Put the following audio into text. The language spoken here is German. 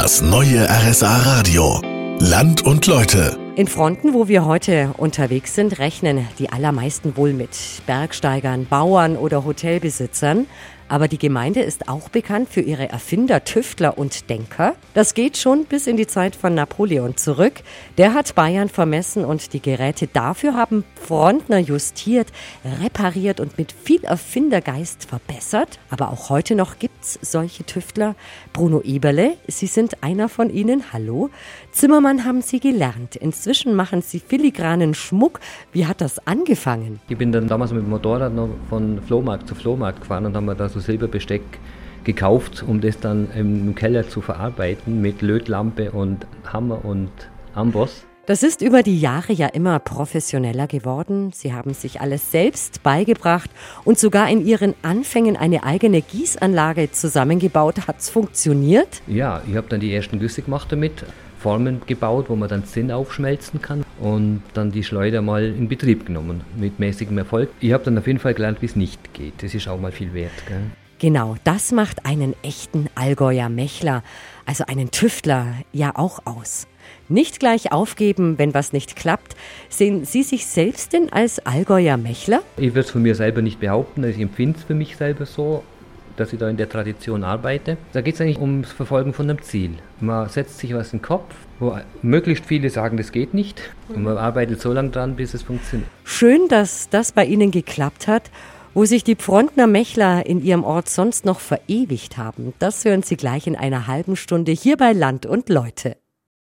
Das neue RSA Radio. Land und Leute. In Fronten, wo wir heute unterwegs sind, rechnen die allermeisten wohl mit Bergsteigern, Bauern oder Hotelbesitzern. Aber die Gemeinde ist auch bekannt für ihre Erfinder, Tüftler und Denker. Das geht schon bis in die Zeit von Napoleon zurück. Der hat Bayern vermessen und die Geräte dafür haben Frontner justiert, repariert und mit viel Erfindergeist verbessert. Aber auch heute noch gibt's solche Tüftler. Bruno Eberle, Sie sind einer von ihnen. Hallo. Zimmermann haben Sie gelernt. Inzwischen machen Sie filigranen Schmuck. Wie hat das angefangen? Ich bin dann damals mit dem Motorrad noch von Flohmarkt zu Flohmarkt gefahren und haben mir da so Silberbesteck gekauft, um das dann im Keller zu verarbeiten mit Lötlampe und Hammer und Amboss. Das ist über die Jahre ja immer professioneller geworden. Sie haben sich alles selbst beigebracht und sogar in Ihren Anfängen eine eigene Gießanlage zusammengebaut. Hat's funktioniert? Ja, ich habe dann die ersten Güsse gemacht damit, Formen gebaut, wo man dann Zinn aufschmelzen kann und dann die Schleuder mal in Betrieb genommen mit mäßigem Erfolg. Ich habe dann auf jeden Fall gelernt, wie es nicht geht. Das ist auch mal viel wert. Gell? Genau, das macht einen echten Allgäuer Mechler, also einen Tüftler, ja auch aus. Nicht gleich aufgeben, wenn was nicht klappt. Sehen Sie sich selbst denn als Allgäuer Mechler? Ich würde es von mir selber nicht behaupten, ich empfinde es für mich selber so, dass ich da in der Tradition arbeite. Da geht es eigentlich ums Verfolgen von einem Ziel. Man setzt sich was in den Kopf, wo möglichst viele sagen, das geht nicht. Und man arbeitet so lange dran, bis es funktioniert. Schön, dass das bei Ihnen geklappt hat. Wo sich die Pfrontner Mechler in ihrem Ort sonst noch verewigt haben, das hören Sie gleich in einer halben Stunde hier bei Land und Leute.